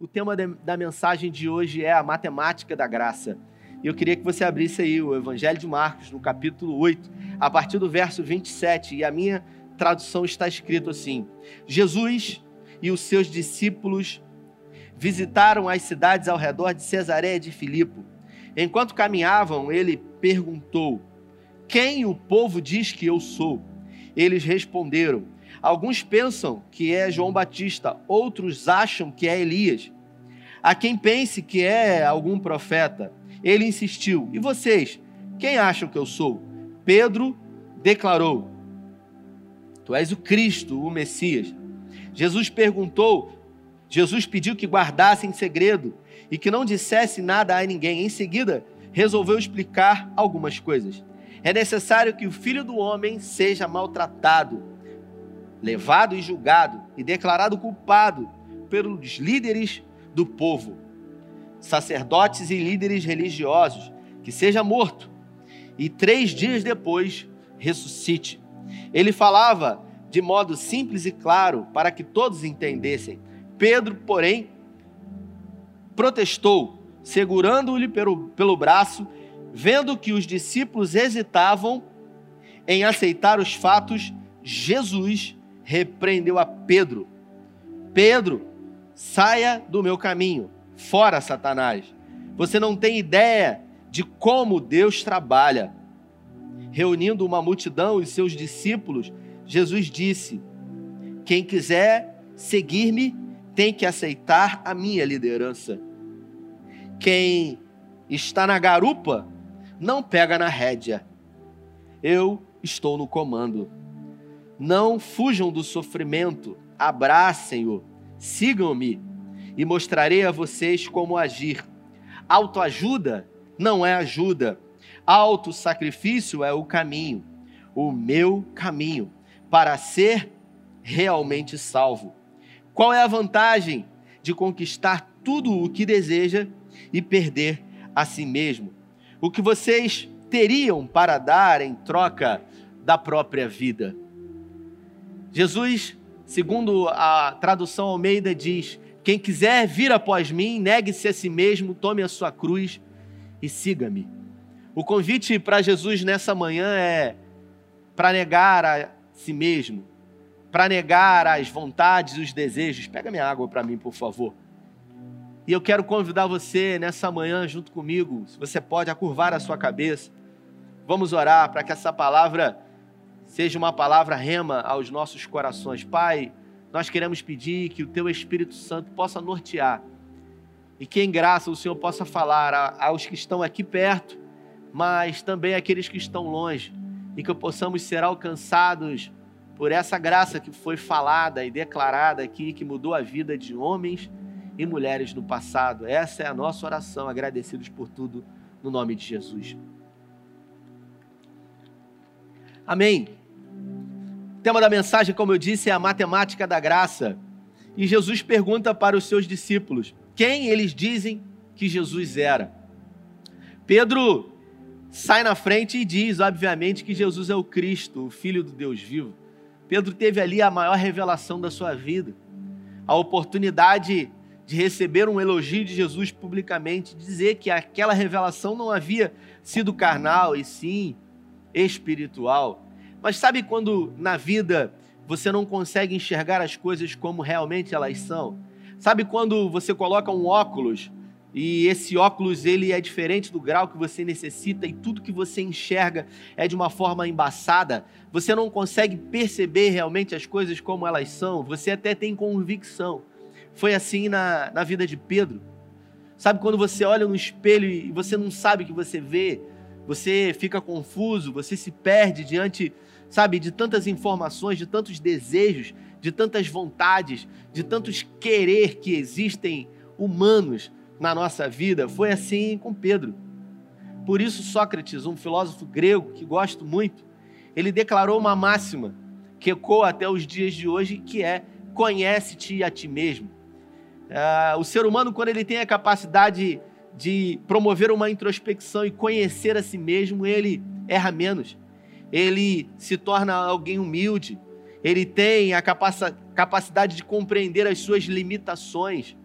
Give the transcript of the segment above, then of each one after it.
O tema da mensagem de hoje é a matemática da graça. Eu queria que você abrisse aí o Evangelho de Marcos, no capítulo 8, a partir do verso 27. E a minha tradução está escrito assim: Jesus e os seus discípulos visitaram as cidades ao redor de Cesareia de Filipe. Enquanto caminhavam, ele perguntou: Quem o povo diz que eu sou? Eles responderam: Alguns pensam que é João Batista, outros acham que é Elias. A quem pense que é algum profeta, ele insistiu: E vocês, quem acham que eu sou? Pedro declarou: Tu és o Cristo, o Messias. Jesus perguntou, Jesus pediu que guardasse em segredo e que não dissesse nada a ninguém. Em seguida, resolveu explicar algumas coisas. É necessário que o filho do homem seja maltratado levado e julgado e declarado culpado pelos líderes do povo, sacerdotes e líderes religiosos, que seja morto e três dias depois ressuscite. Ele falava de modo simples e claro para que todos entendessem. Pedro, porém, protestou, segurando-lhe pelo, pelo braço, vendo que os discípulos hesitavam em aceitar os fatos, Jesus repreendeu a Pedro: Pedro, saia do meu caminho, fora Satanás. Você não tem ideia de como Deus trabalha. Reunindo uma multidão e seus discípulos, Jesus disse: Quem quiser seguir-me tem que aceitar a minha liderança. Quem está na garupa não pega na rédea. Eu estou no comando. Não fujam do sofrimento, abracem-o, sigam-me e mostrarei a vocês como agir. Autoajuda não é ajuda, autossacrifício é o caminho, o meu caminho para ser realmente salvo. Qual é a vantagem de conquistar tudo o que deseja e perder a si mesmo? O que vocês teriam para dar em troca da própria vida? Jesus, segundo a tradução Almeida, diz: Quem quiser vir após mim, negue-se a si mesmo, tome a sua cruz e siga-me. O convite para Jesus nessa manhã é para negar a si mesmo, para negar as vontades e os desejos. Pega minha água para mim, por favor. E eu quero convidar você nessa manhã, junto comigo, se você pode, a curvar a sua cabeça. Vamos orar para que essa palavra seja uma palavra rema aos nossos corações. Pai, nós queremos pedir que o Teu Espírito Santo possa nortear e que em graça o Senhor possa falar aos que estão aqui perto, mas também àqueles que estão longe e que possamos ser alcançados por essa graça que foi falada e declarada aqui, que mudou a vida de homens e mulheres no passado. Essa é a nossa oração, agradecidos por tudo, no nome de Jesus. Amém. O tema da mensagem, como eu disse, é a matemática da graça. E Jesus pergunta para os seus discípulos quem eles dizem que Jesus era. Pedro sai na frente e diz, obviamente, que Jesus é o Cristo, o Filho do Deus vivo. Pedro teve ali a maior revelação da sua vida, a oportunidade de receber um elogio de Jesus publicamente, dizer que aquela revelação não havia sido carnal e sim espiritual. Mas sabe quando na vida você não consegue enxergar as coisas como realmente elas são? Sabe quando você coloca um óculos e esse óculos ele é diferente do grau que você necessita e tudo que você enxerga é de uma forma embaçada? Você não consegue perceber realmente as coisas como elas são? Você até tem convicção. Foi assim na, na vida de Pedro. Sabe quando você olha no espelho e você não sabe o que você vê? Você fica confuso, você se perde diante sabe, de tantas informações, de tantos desejos, de tantas vontades, de tantos querer que existem humanos na nossa vida. Foi assim com Pedro. Por isso, Sócrates, um filósofo grego que gosto muito, ele declarou uma máxima que ecoa até os dias de hoje, que é: conhece-te a ti mesmo. Uh, o ser humano, quando ele tem a capacidade de promover uma introspecção e conhecer a si mesmo, ele erra menos ele se torna alguém humilde, ele tem a capacidade de compreender as suas limitações.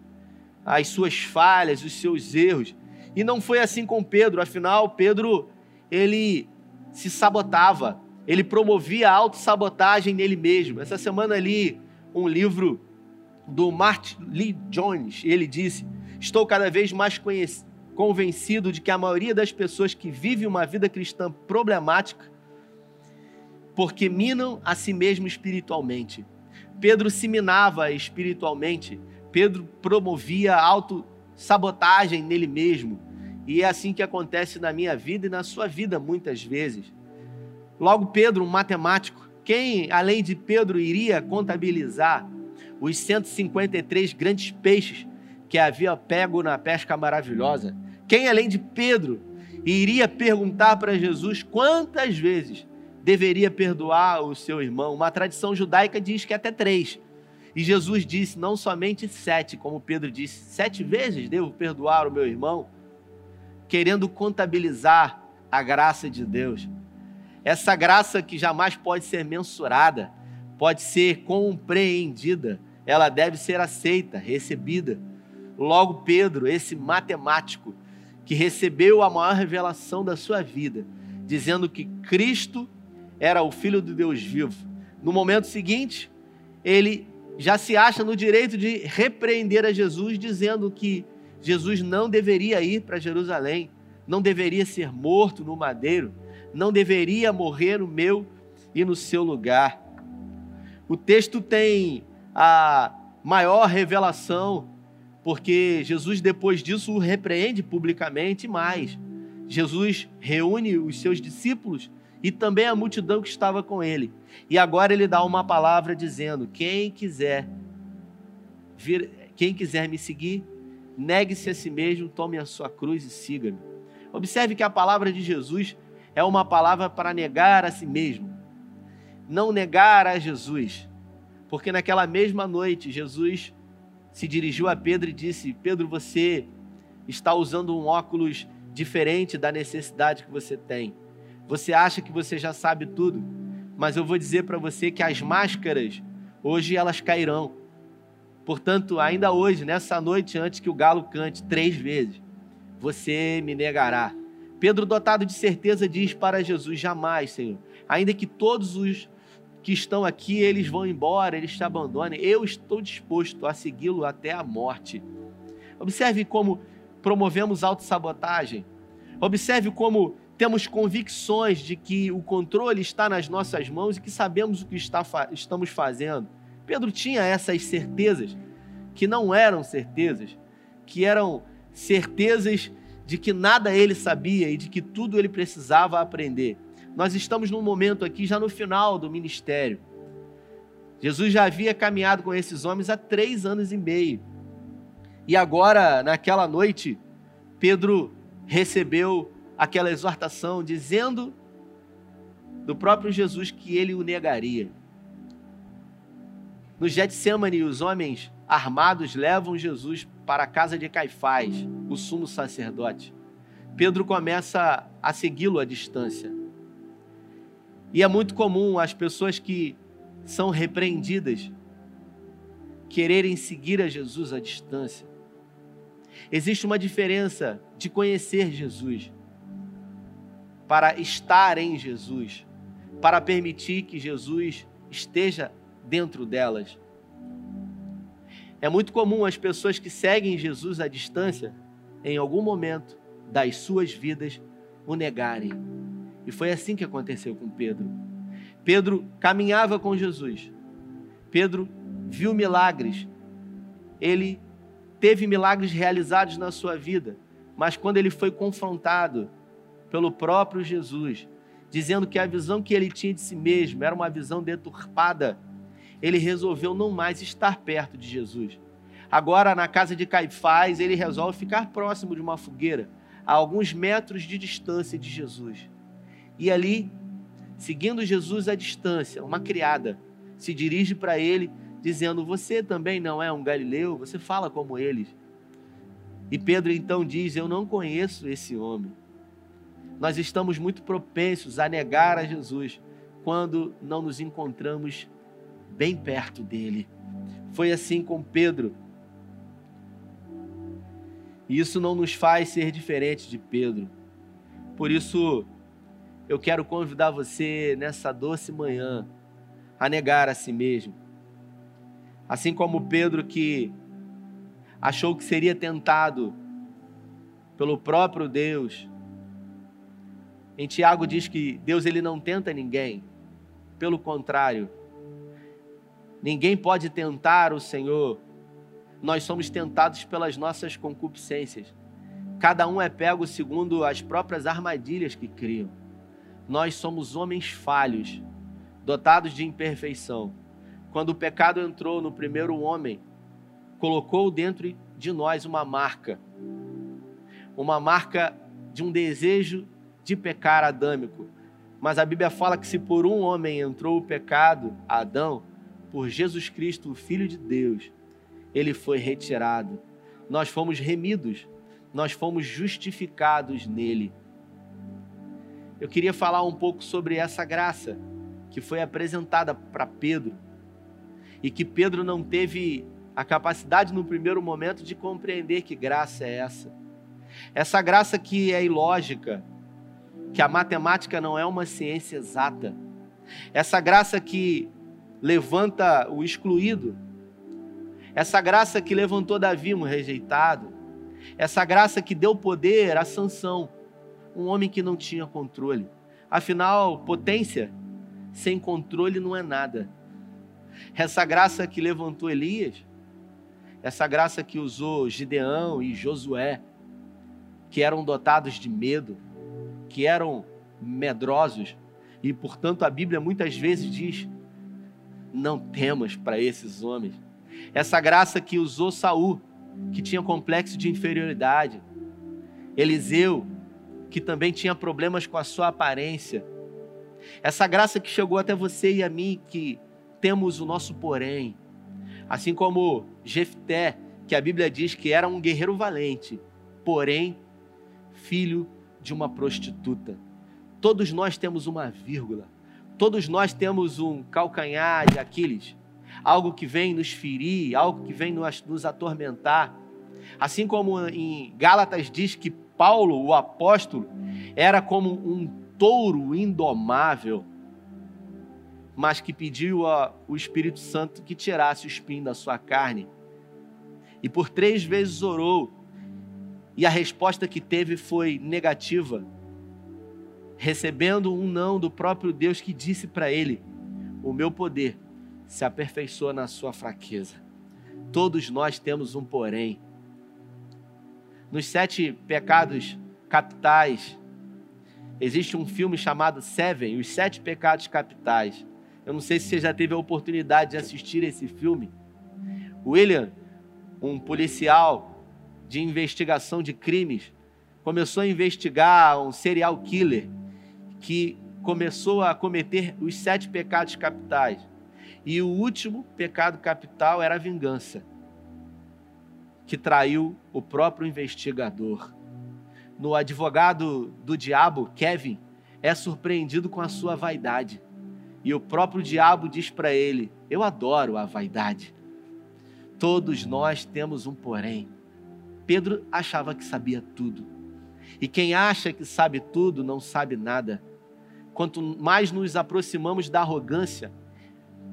as suas falhas, os seus erros. E não foi assim com Pedro, afinal, Pedro, ele se sabotava, ele promovia a autossabotagem nele mesmo. Essa semana ali um livro do Martin Lee Jones, ele disse: Estou cada vez mais convencido de que a maioria das pessoas que vivem uma vida cristã problemática porque minam a si mesmo espiritualmente. Pedro se minava espiritualmente, Pedro promovia auto-sabotagem nele mesmo. E é assim que acontece na minha vida e na sua vida muitas vezes. Logo, Pedro, um matemático, quem além de Pedro iria contabilizar os 153 grandes peixes que havia pego na pesca maravilhosa? Quem além de Pedro iria perguntar para Jesus quantas vezes deveria perdoar o seu irmão. Uma tradição judaica diz que até três. E Jesus disse não somente sete, como Pedro disse, sete vezes devo perdoar o meu irmão, querendo contabilizar a graça de Deus. Essa graça que jamais pode ser mensurada, pode ser compreendida, ela deve ser aceita, recebida. Logo, Pedro, esse matemático que recebeu a maior revelação da sua vida, dizendo que Cristo era o filho de Deus vivo. No momento seguinte, ele já se acha no direito de repreender a Jesus, dizendo que Jesus não deveria ir para Jerusalém, não deveria ser morto no madeiro, não deveria morrer no meu e no seu lugar. O texto tem a maior revelação, porque Jesus, depois disso, o repreende publicamente mais. Jesus reúne os seus discípulos e também a multidão que estava com ele. E agora ele dá uma palavra dizendo: quem quiser vir, quem quiser me seguir, negue-se a si mesmo, tome a sua cruz e siga-me. Observe que a palavra de Jesus é uma palavra para negar a si mesmo, não negar a Jesus. Porque naquela mesma noite, Jesus se dirigiu a Pedro e disse: Pedro, você está usando um óculos diferente da necessidade que você tem. Você acha que você já sabe tudo, mas eu vou dizer para você que as máscaras hoje elas cairão. Portanto, ainda hoje, nessa noite, antes que o galo cante três vezes, você me negará. Pedro, dotado de certeza, diz para Jesus: Jamais, Senhor. Ainda que todos os que estão aqui, eles vão embora, eles te abandonem, eu estou disposto a segui-lo até a morte. Observe como promovemos autossabotagem. Observe como temos convicções de que o controle está nas nossas mãos e que sabemos o que está, estamos fazendo. Pedro tinha essas certezas, que não eram certezas, que eram certezas de que nada ele sabia e de que tudo ele precisava aprender. Nós estamos num momento aqui, já no final do ministério. Jesus já havia caminhado com esses homens há três anos e meio. E agora, naquela noite, Pedro recebeu aquela exortação dizendo do próprio Jesus que ele o negaria. No Getsemane, os homens armados levam Jesus para a casa de Caifás, o sumo sacerdote. Pedro começa a segui-lo à distância. E é muito comum as pessoas que são repreendidas quererem seguir a Jesus à distância. Existe uma diferença de conhecer Jesus para estar em Jesus, para permitir que Jesus esteja dentro delas. É muito comum as pessoas que seguem Jesus à distância, em algum momento das suas vidas, o negarem. E foi assim que aconteceu com Pedro. Pedro caminhava com Jesus. Pedro viu milagres. Ele teve milagres realizados na sua vida, mas quando ele foi confrontado pelo próprio Jesus, dizendo que a visão que ele tinha de si mesmo era uma visão deturpada, ele resolveu não mais estar perto de Jesus. Agora, na casa de Caifás, ele resolve ficar próximo de uma fogueira, a alguns metros de distância de Jesus. E ali, seguindo Jesus à distância, uma criada se dirige para ele, dizendo: Você também não é um galileu? Você fala como eles. E Pedro então diz: Eu não conheço esse homem nós estamos muito propensos a negar a Jesus quando não nos encontramos bem perto dele. Foi assim com Pedro. E isso não nos faz ser diferente de Pedro. Por isso, eu quero convidar você nessa doce manhã a negar a si mesmo. Assim como Pedro que achou que seria tentado pelo próprio Deus. Em Tiago diz que Deus ele não tenta ninguém. Pelo contrário, ninguém pode tentar o Senhor. Nós somos tentados pelas nossas concupiscências. Cada um é pego segundo as próprias armadilhas que criam. Nós somos homens falhos, dotados de imperfeição. Quando o pecado entrou no primeiro homem, colocou dentro de nós uma marca, uma marca de um desejo de pecar adâmico. Mas a Bíblia fala que se por um homem entrou o pecado, Adão, por Jesus Cristo, o Filho de Deus, ele foi retirado. Nós fomos remidos, nós fomos justificados nele. Eu queria falar um pouco sobre essa graça que foi apresentada para Pedro e que Pedro não teve a capacidade no primeiro momento de compreender que graça é essa. Essa graça que é ilógica, que a matemática não é uma ciência exata. Essa graça que levanta o excluído. Essa graça que levantou Davi, um rejeitado. Essa graça que deu poder a Sansão, um homem que não tinha controle. Afinal, potência sem controle não é nada. Essa graça que levantou Elias, essa graça que usou Gideão e Josué, que eram dotados de medo, que eram medrosos, e portanto a Bíblia muitas vezes diz: não temas para esses homens. Essa graça que usou Saul, que tinha complexo de inferioridade, Eliseu, que também tinha problemas com a sua aparência. Essa graça que chegou até você e a mim, que temos o nosso porém. Assim como Jefté, que a Bíblia diz que era um guerreiro valente, porém filho de uma prostituta. Todos nós temos uma vírgula. Todos nós temos um calcanhar de Aquiles, algo que vem nos ferir, algo que vem nos, atormentar. Assim como em Gálatas diz que Paulo, o apóstolo, era como um touro indomável, mas que pediu ao Espírito Santo que tirasse o espinho da sua carne. E por três vezes orou e a resposta que teve foi negativa, recebendo um não do próprio Deus que disse para ele: O meu poder se aperfeiçoa na sua fraqueza. Todos nós temos um porém. Nos sete pecados capitais, existe um filme chamado Seven, Os Sete Pecados Capitais. Eu não sei se você já teve a oportunidade de assistir esse filme. William, um policial de investigação de crimes, começou a investigar um serial killer que começou a cometer os sete pecados capitais. E o último pecado capital era a vingança, que traiu o próprio investigador. No advogado do diabo, Kevin, é surpreendido com a sua vaidade. E o próprio diabo diz para ele: Eu adoro a vaidade. Todos nós temos um porém. Pedro achava que sabia tudo. E quem acha que sabe tudo não sabe nada. Quanto mais nos aproximamos da arrogância,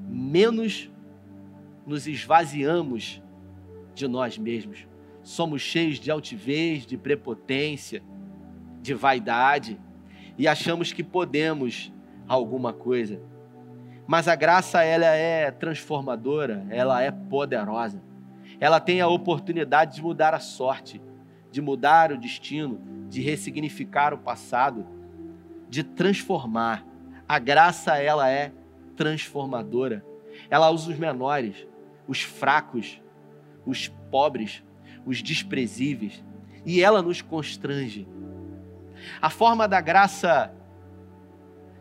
menos nos esvaziamos de nós mesmos. Somos cheios de altivez, de prepotência, de vaidade e achamos que podemos alguma coisa. Mas a graça ela é transformadora, ela é poderosa ela tem a oportunidade de mudar a sorte, de mudar o destino, de ressignificar o passado, de transformar. A graça, ela é transformadora. Ela usa os menores, os fracos, os pobres, os desprezíveis, e ela nos constrange. A forma da graça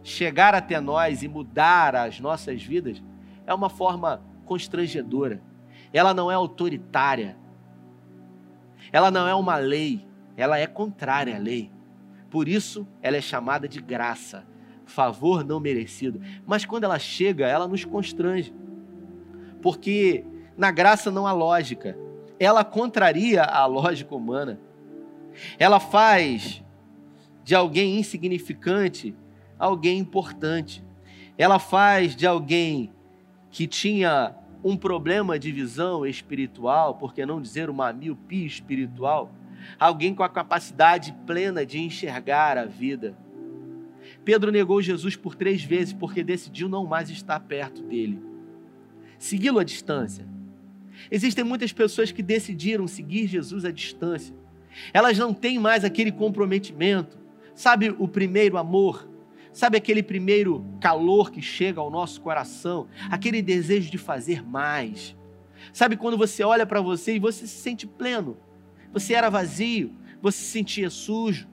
chegar até nós e mudar as nossas vidas é uma forma constrangedora ela não é autoritária, ela não é uma lei, ela é contrária à lei. Por isso, ela é chamada de graça, favor não merecido. Mas quando ela chega, ela nos constrange, porque na graça não há lógica, ela contraria a lógica humana. Ela faz de alguém insignificante alguém importante. Ela faz de alguém que tinha um problema de visão espiritual, por que não dizer uma miopia espiritual, alguém com a capacidade plena de enxergar a vida. Pedro negou Jesus por três vezes porque decidiu não mais estar perto dele, segui-lo à distância. Existem muitas pessoas que decidiram seguir Jesus à distância. Elas não têm mais aquele comprometimento, sabe, o primeiro amor, sabe aquele primeiro calor que chega ao nosso coração, aquele desejo de fazer mais. Sabe quando você olha para você e você se sente pleno, você era vazio, você se sentia sujo,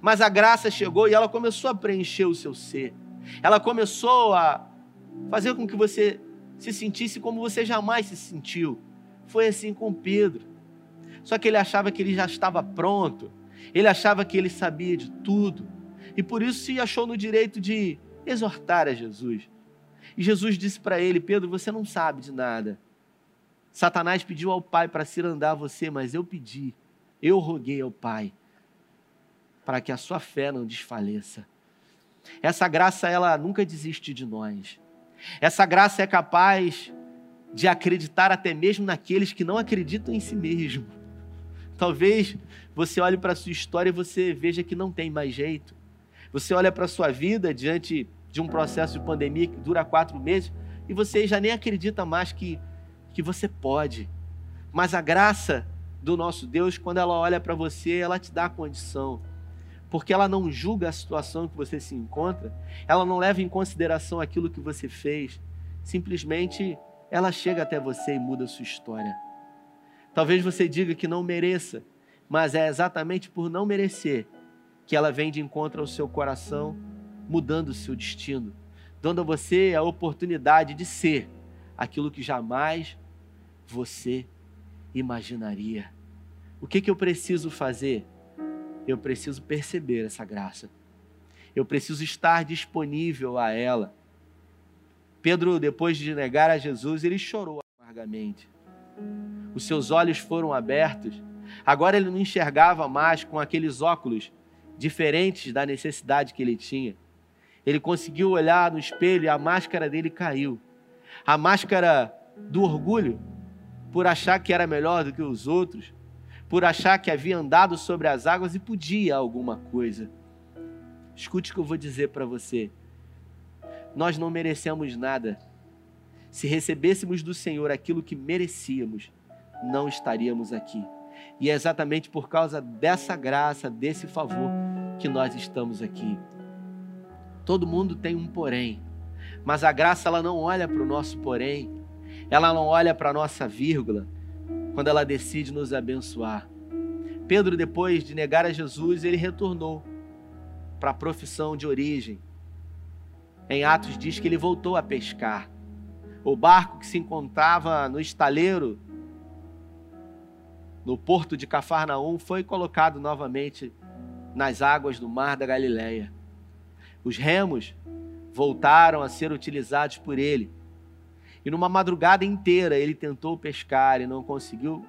mas a graça chegou e ela começou a preencher o seu ser. Ela começou a fazer com que você se sentisse como você jamais se sentiu. Foi assim com Pedro. Só que ele achava que ele já estava pronto, ele achava que ele sabia de tudo, e por isso se achou no direito de exortar a Jesus. E Jesus disse para ele: Pedro, você não sabe de nada. Satanás pediu ao Pai para cirandar você, mas eu pedi, eu roguei ao Pai para que a sua fé não desfaleça. Essa graça, ela nunca desiste de nós. Essa graça é capaz de acreditar até mesmo naqueles que não acreditam em si mesmo. Talvez você olhe para a sua história e você veja que não tem mais jeito. Você olha para a sua vida diante de um processo de pandemia que dura quatro meses e você já nem acredita mais que que você pode. Mas a graça do nosso Deus, quando ela olha para você, ela te dá a condição. Porque ela não julga a situação que você se encontra, ela não leva em consideração aquilo que você fez. Simplesmente ela chega até você e muda a sua história. Talvez você diga que não mereça, mas é exatamente por não merecer que ela vem de encontro ao seu coração, mudando o seu destino, dando a você a oportunidade de ser aquilo que jamais você imaginaria. O que, que eu preciso fazer? Eu preciso perceber essa graça. Eu preciso estar disponível a ela. Pedro, depois de negar a Jesus, ele chorou amargamente. Os seus olhos foram abertos. Agora ele não enxergava mais com aqueles óculos diferentes da necessidade que ele tinha. Ele conseguiu olhar no espelho e a máscara dele caiu. A máscara do orgulho por achar que era melhor do que os outros, por achar que havia andado sobre as águas e podia alguma coisa. Escute o que eu vou dizer para você. Nós não merecemos nada. Se recebêssemos do Senhor aquilo que merecíamos, não estaríamos aqui. E é exatamente por causa dessa graça, desse favor, que nós estamos aqui. Todo mundo tem um porém, mas a graça ela não olha para o nosso porém, ela não olha para a nossa vírgula quando ela decide nos abençoar. Pedro, depois de negar a Jesus, ele retornou para a profissão de origem. Em Atos diz que ele voltou a pescar. O barco que se encontrava no estaleiro, no porto de Cafarnaum, foi colocado novamente nas águas do mar da Galileia. Os remos voltaram a ser utilizados por ele e numa madrugada inteira ele tentou pescar e não conseguiu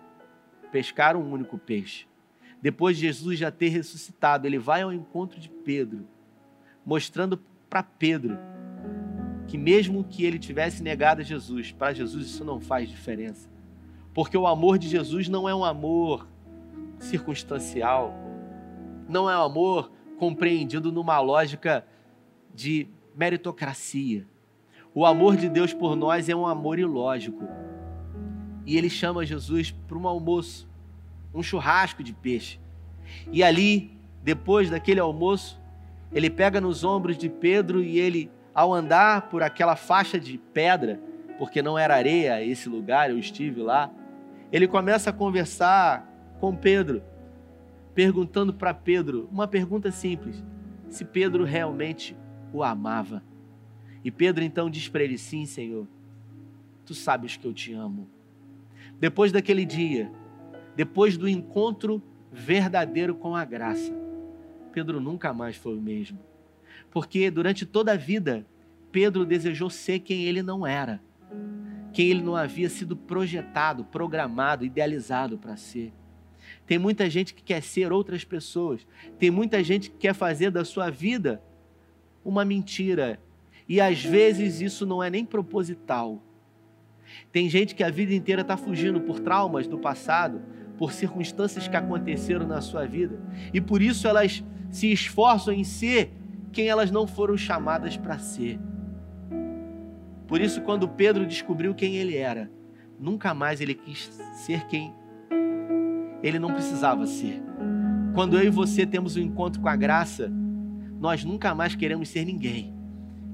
pescar um único peixe. Depois de Jesus já ter ressuscitado, ele vai ao encontro de Pedro, mostrando para Pedro que mesmo que ele tivesse negado a Jesus, para Jesus isso não faz diferença. Porque o amor de Jesus não é um amor circunstancial, não é um amor compreendido numa lógica de meritocracia. O amor de Deus por nós é um amor ilógico. E ele chama Jesus para um almoço, um churrasco de peixe. E ali, depois daquele almoço, ele pega nos ombros de Pedro e ele, ao andar por aquela faixa de pedra, porque não era areia esse lugar, eu estive lá, ele começa a conversar com Pedro, perguntando para Pedro uma pergunta simples: se Pedro realmente o amava. E Pedro então diz para ele: Sim, Senhor, tu sabes que eu te amo. Depois daquele dia, depois do encontro verdadeiro com a graça, Pedro nunca mais foi o mesmo. Porque durante toda a vida, Pedro desejou ser quem ele não era. Quem ele não havia sido projetado, programado, idealizado para ser. Tem muita gente que quer ser outras pessoas. Tem muita gente que quer fazer da sua vida uma mentira. E às vezes isso não é nem proposital. Tem gente que a vida inteira está fugindo por traumas do passado, por circunstâncias que aconteceram na sua vida. E por isso elas se esforçam em ser quem elas não foram chamadas para ser. Por isso, quando Pedro descobriu quem ele era, nunca mais ele quis ser quem ele não precisava ser. Quando eu e você temos um encontro com a graça, nós nunca mais queremos ser ninguém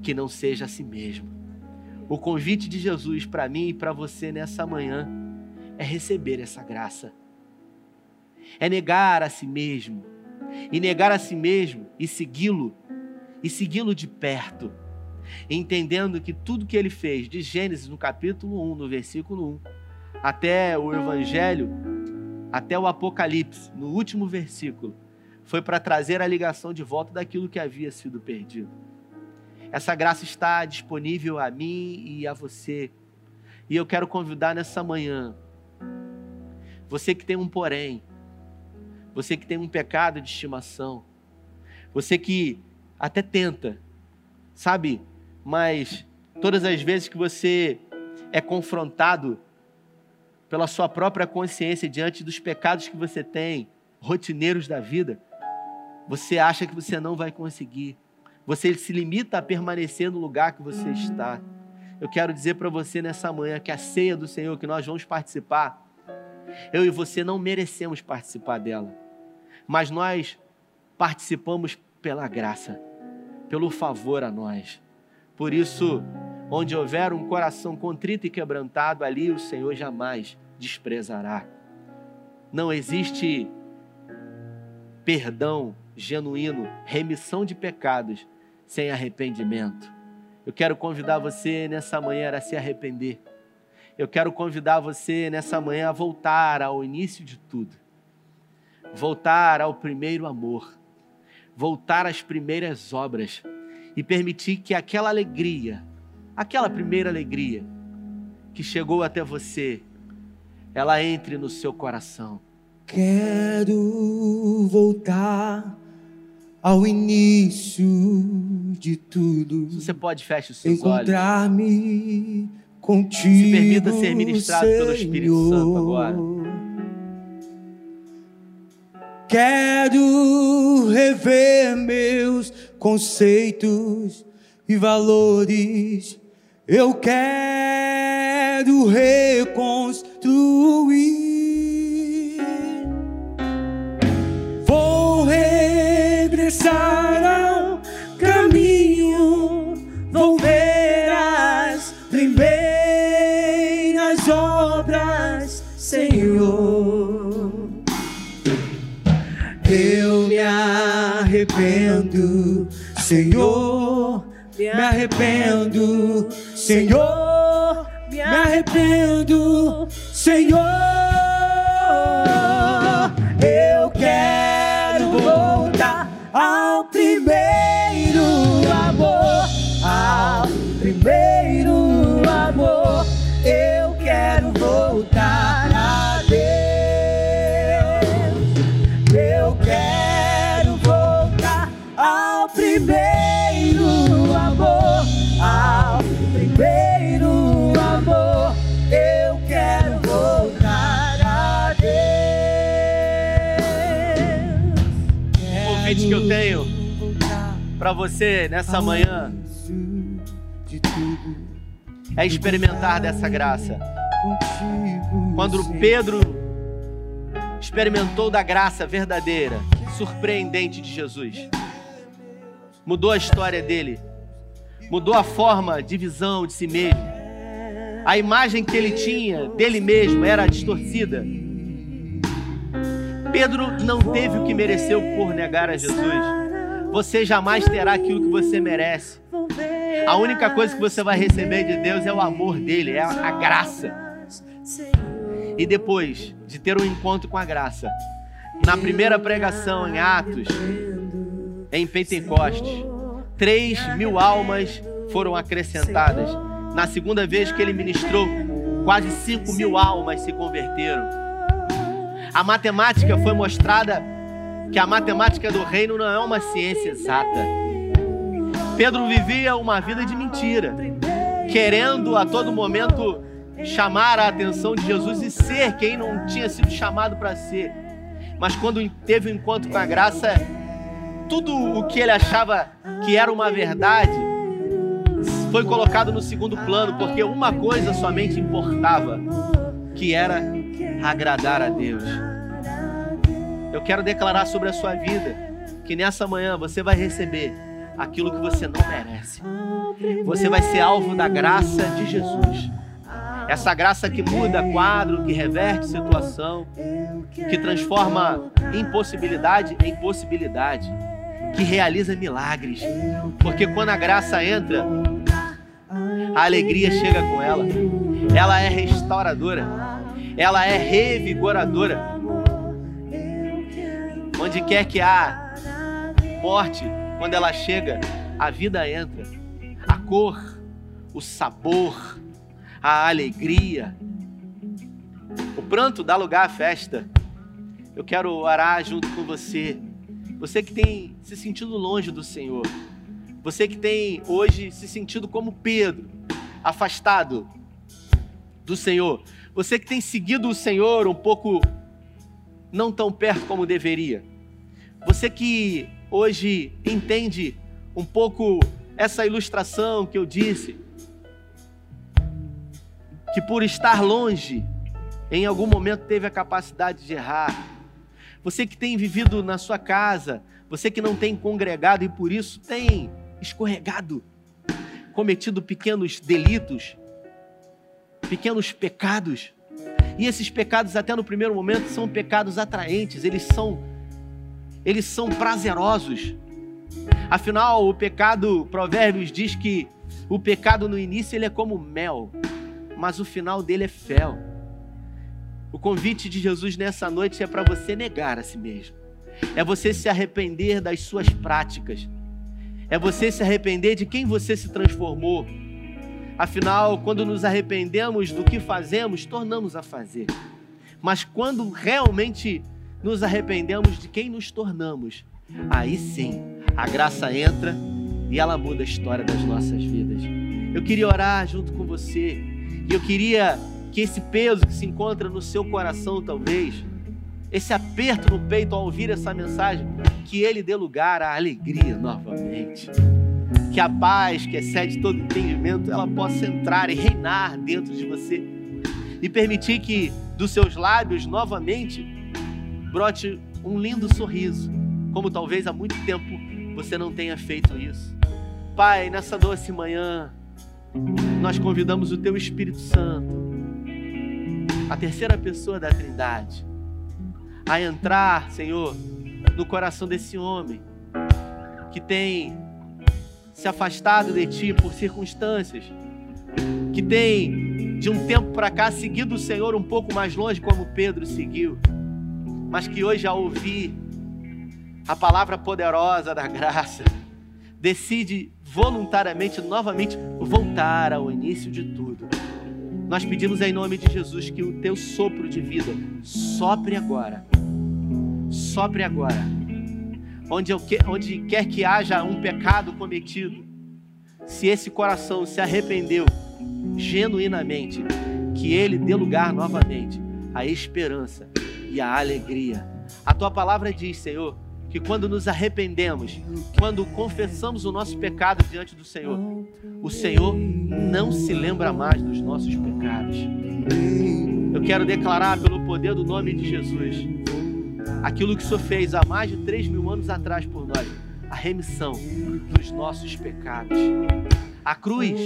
que não seja a si mesmo. O convite de Jesus para mim e para você nessa manhã é receber essa graça. É negar a si mesmo. E negar a si mesmo e segui-lo. E segui-lo de perto. Entendendo que tudo que ele fez, de Gênesis no capítulo 1, no versículo 1, até o Evangelho, até o Apocalipse, no último versículo, foi para trazer a ligação de volta daquilo que havia sido perdido. Essa graça está disponível a mim e a você. E eu quero convidar nessa manhã, você que tem um porém, você que tem um pecado de estimação, você que até tenta, sabe, mas todas as vezes que você é confrontado pela sua própria consciência diante dos pecados que você tem, rotineiros da vida, você acha que você não vai conseguir. Você se limita a permanecer no lugar que você está. Eu quero dizer para você nessa manhã que a ceia do Senhor que nós vamos participar, eu e você não merecemos participar dela, mas nós participamos pela graça, pelo favor a nós. Por isso, onde houver um coração contrito e quebrantado, ali o Senhor jamais desprezará. Não existe perdão genuíno, remissão de pecados sem arrependimento. Eu quero convidar você nessa manhã a se arrepender. Eu quero convidar você nessa manhã a voltar ao início de tudo. Voltar ao primeiro amor. Voltar às primeiras obras e permitir que aquela alegria, aquela primeira alegria que chegou até você, ela entre no seu coração. Quero voltar ao início de tudo. Se você pode, feche os seus Encontrar-me contigo. Se permita ser ministrado Senhor. pelo Espírito Santo agora. Quero rever meus conceitos e valores. Eu quero reconstruir. Vou regressar ao caminho. Vou ver as primeiras obras, Senhor. Eu me arrependo, Senhor. Me arrependo, Senhor. Me arrependo, Senhor. Para você nessa manhã é experimentar dessa graça. Quando. Pedro experimentou da graça verdadeira, surpreendente de Jesus, mudou a história dele, mudou a forma de visão de si mesmo. A imagem que ele tinha dele mesmo era distorcida. Pedro não teve o que mereceu por negar a Jesus. Você jamais terá aquilo que você merece. A única coisa que você vai receber de Deus é o amor dele, é a graça. E depois de ter um encontro com a graça, na primeira pregação em Atos, em Pentecostes, 3 mil almas foram acrescentadas. Na segunda vez que ele ministrou, Quase 5 mil almas se converteram. A matemática foi mostrada que a matemática do reino não é uma ciência exata. Pedro vivia uma vida de mentira, querendo a todo momento chamar a atenção de Jesus e ser quem não tinha sido chamado para ser. Mas quando teve o um encontro com a graça, tudo o que ele achava que era uma verdade foi colocado no segundo plano, porque uma coisa somente importava, que era agradar a Deus. Eu quero declarar sobre a sua vida que nessa manhã você vai receber aquilo que você não merece. Você vai ser alvo da graça de Jesus. Essa graça que muda quadro, que reverte situação, que transforma impossibilidade em possibilidade, que realiza milagres. Porque quando a graça entra, a alegria chega com ela. Ela é restauradora. Ela é revigoradora. Onde quer que há morte, quando ela chega, a vida entra. A cor, o sabor, a alegria. O pranto dá lugar à festa. Eu quero orar junto com você. Você que tem se sentido longe do Senhor. Você que tem hoje se sentido como Pedro, afastado do Senhor. Você que tem seguido o Senhor um pouco não tão perto como deveria. Você que hoje entende um pouco essa ilustração que eu disse, que por estar longe, em algum momento teve a capacidade de errar. Você que tem vivido na sua casa, você que não tem congregado e por isso tem escorregado, cometido pequenos delitos, pequenos pecados. E esses pecados, até no primeiro momento, são pecados atraentes, eles são eles são prazerosos. Afinal, o pecado, Provérbios diz que o pecado no início ele é como mel, mas o final dele é fel. O convite de Jesus nessa noite é para você negar a si mesmo. É você se arrepender das suas práticas. É você se arrepender de quem você se transformou. Afinal, quando nos arrependemos do que fazemos, tornamos a fazer. Mas quando realmente nos arrependemos de quem nos tornamos, aí sim a graça entra e ela muda a história das nossas vidas. Eu queria orar junto com você e eu queria que esse peso que se encontra no seu coração, talvez, esse aperto no peito ao ouvir essa mensagem, que ele dê lugar à alegria novamente. Que a paz que excede todo entendimento, ela possa entrar e reinar dentro de você e permitir que dos seus lábios novamente brote um lindo sorriso, como talvez há muito tempo você não tenha feito isso. Pai, nessa doce manhã, nós convidamos o Teu Espírito Santo, a terceira pessoa da Trindade, a entrar, Senhor, no coração desse homem que tem se afastado de Ti por circunstâncias, que tem de um tempo para cá seguido o Senhor um pouco mais longe, como Pedro seguiu mas que hoje, ao ouvir a palavra poderosa da graça, decide voluntariamente, novamente, voltar ao início de tudo. Nós pedimos em nome de Jesus que o teu sopro de vida sopre agora. Sopre agora. Onde, onde quer que haja um pecado cometido, se esse coração se arrependeu genuinamente, que ele dê lugar novamente à esperança e a alegria. A tua palavra diz, Senhor, que quando nos arrependemos, quando confessamos o nosso pecado diante do Senhor, o Senhor não se lembra mais dos nossos pecados. Eu quero declarar pelo poder do nome de Jesus aquilo que o Senhor fez há mais de três mil anos atrás por nós a remissão dos nossos pecados. A cruz,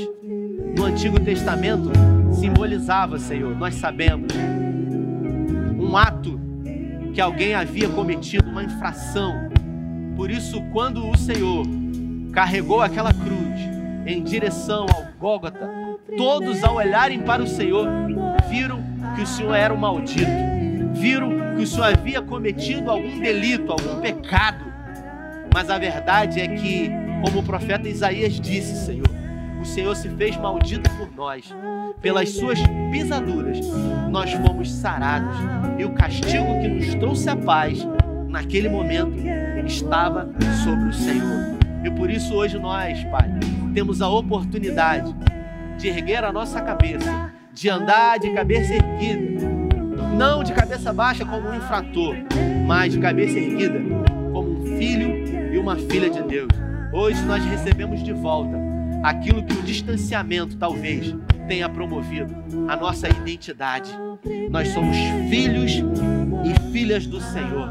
no Antigo Testamento, simbolizava, Senhor, nós sabemos, ato que alguém havia cometido uma infração. Por isso, quando o Senhor carregou aquela cruz em direção ao Gólgota, todos ao olharem para o Senhor viram que o Senhor era um maldito, viram que o Senhor havia cometido algum delito, algum pecado. Mas a verdade é que, como o profeta Isaías disse, Senhor, Senhor se fez maldito por nós. Pelas suas pisaduras, nós fomos sarados. E o castigo que nos trouxe a paz, naquele momento, estava sobre o Senhor. E por isso hoje nós, Pai, temos a oportunidade de erguer a nossa cabeça, de andar de cabeça erguida, não de cabeça baixa como um infrator, mas de cabeça erguida como um filho e uma filha de Deus. Hoje nós recebemos de volta aquilo que o distanciamento talvez tenha promovido, a nossa identidade. Nós somos filhos e filhas do Senhor.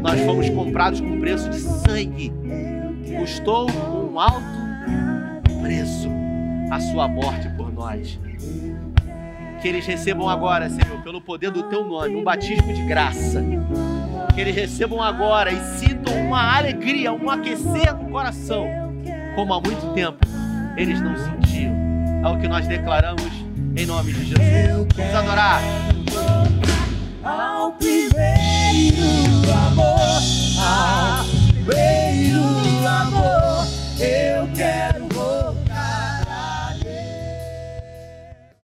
Nós fomos comprados com preço de sangue. Custou um alto preço a sua morte por nós. Que eles recebam agora, Senhor, pelo poder do teu nome, um batismo de graça. Que eles recebam agora e sintam uma alegria, um aquecer no coração, como há muito tempo eles não sentiam. É o que nós declaramos em nome de Jesus. Vamos adorar. Ao primeiro amor, ao primeiro